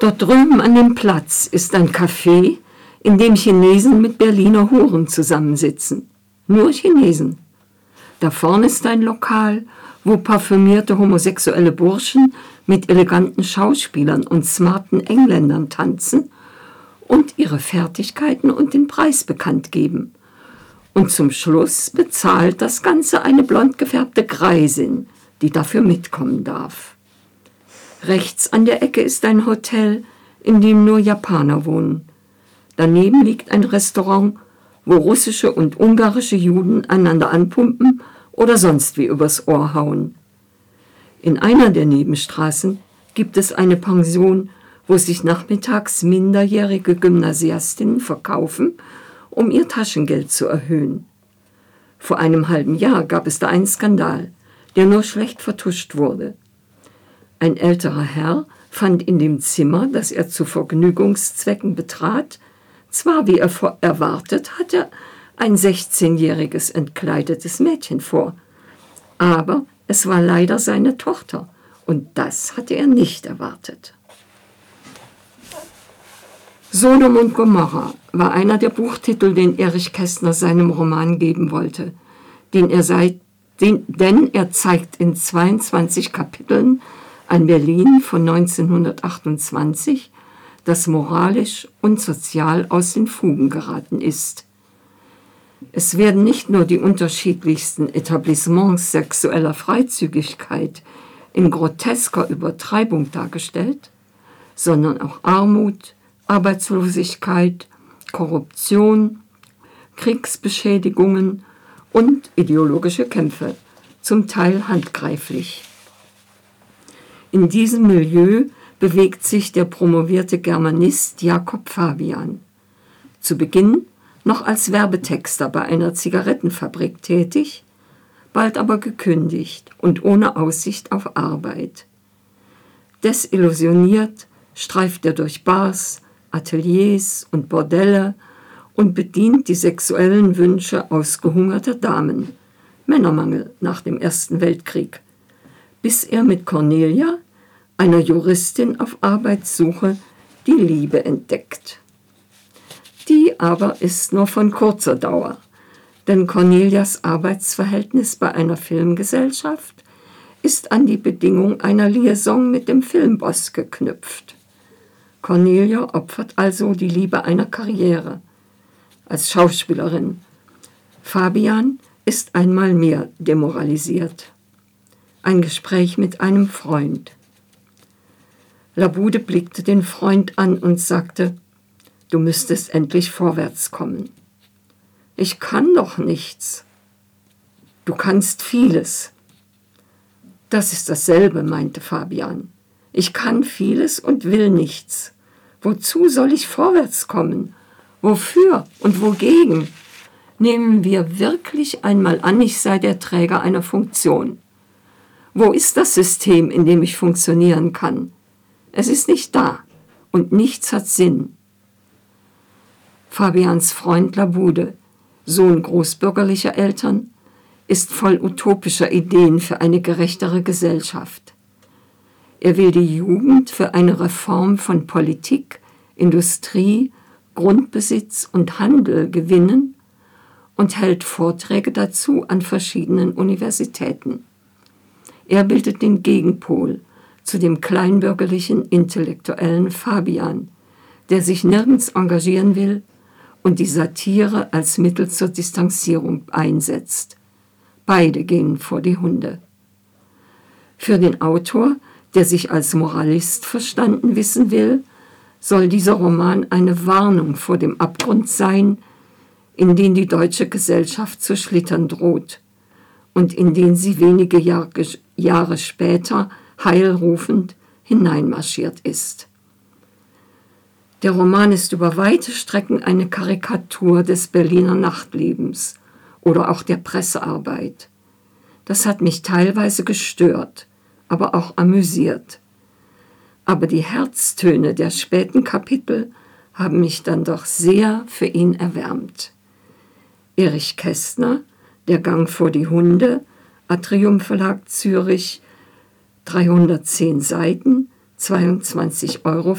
Dort drüben an dem Platz ist ein Café, in dem Chinesen mit Berliner Huren zusammensitzen. Nur Chinesen. Da vorne ist ein Lokal, wo parfümierte homosexuelle Burschen mit eleganten Schauspielern und smarten Engländern tanzen und ihre Fertigkeiten und den Preis bekannt geben. Und zum Schluss bezahlt das Ganze eine blond gefärbte Greisin, die dafür mitkommen darf. Rechts an der Ecke ist ein Hotel, in dem nur Japaner wohnen. Daneben liegt ein Restaurant, wo russische und ungarische Juden einander anpumpen oder sonst wie übers Ohr hauen. In einer der Nebenstraßen gibt es eine Pension, wo sich nachmittags minderjährige Gymnasiastinnen verkaufen, um ihr Taschengeld zu erhöhen. Vor einem halben Jahr gab es da einen Skandal, der nur schlecht vertuscht wurde. Ein älterer Herr fand in dem Zimmer, das er zu Vergnügungszwecken betrat, zwar wie er erwartet hatte, ein 16-jähriges entkleidetes Mädchen vor, aber es war leider seine Tochter, und das hatte er nicht erwartet. Sodom und Gomorra war einer der Buchtitel, den Erich Kästner seinem Roman geben wollte, den er seit, den, denn er zeigt in 22 Kapiteln ein Berlin von 1928, das moralisch und sozial aus den Fugen geraten ist. Es werden nicht nur die unterschiedlichsten Etablissements sexueller Freizügigkeit in grotesker Übertreibung dargestellt, sondern auch Armut, Arbeitslosigkeit, Korruption, Kriegsbeschädigungen und ideologische Kämpfe, zum Teil handgreiflich. In diesem Milieu bewegt sich der promovierte Germanist Jakob Fabian. Zu Beginn noch als Werbetexter bei einer Zigarettenfabrik tätig, bald aber gekündigt und ohne Aussicht auf Arbeit. Desillusioniert streift er durch Bars, Ateliers und Bordelle und bedient die sexuellen Wünsche ausgehungerter Damen, Männermangel nach dem Ersten Weltkrieg, bis er mit Cornelia, einer Juristin auf Arbeitssuche, die Liebe entdeckt. Die aber ist nur von kurzer Dauer, denn Cornelias Arbeitsverhältnis bei einer Filmgesellschaft ist an die Bedingung einer Liaison mit dem Filmboss geknüpft. Cornelia opfert also die Liebe einer Karriere als Schauspielerin. Fabian ist einmal mehr demoralisiert. Ein Gespräch mit einem Freund. Labude blickte den Freund an und sagte, du müsstest endlich vorwärts kommen. Ich kann doch nichts. Du kannst vieles. Das ist dasselbe, meinte Fabian. Ich kann vieles und will nichts. Wozu soll ich vorwärts kommen? Wofür und wogegen? Nehmen wir wirklich einmal an, ich sei der Träger einer Funktion. Wo ist das System, in dem ich funktionieren kann? Es ist nicht da und nichts hat Sinn. Fabians Freund Labude, Sohn großbürgerlicher Eltern, ist voll utopischer Ideen für eine gerechtere Gesellschaft. Er will die Jugend für eine Reform von Politik, Industrie, Grundbesitz und Handel gewinnen und hält Vorträge dazu an verschiedenen Universitäten. Er bildet den Gegenpol zu dem kleinbürgerlichen intellektuellen Fabian, der sich nirgends engagieren will und die Satire als Mittel zur Distanzierung einsetzt. Beide gehen vor die Hunde. Für den Autor der sich als Moralist verstanden wissen will, soll dieser Roman eine Warnung vor dem Abgrund sein, in den die deutsche Gesellschaft zu schlittern droht und in den sie wenige Jahre später heilrufend hineinmarschiert ist. Der Roman ist über weite Strecken eine Karikatur des Berliner Nachtlebens oder auch der Pressearbeit. Das hat mich teilweise gestört aber auch amüsiert. Aber die Herztöne der späten Kapitel haben mich dann doch sehr für ihn erwärmt. Erich Kästner, Der Gang vor die Hunde, Atrium Verlag Zürich, 310 Seiten, 22,95 Euro.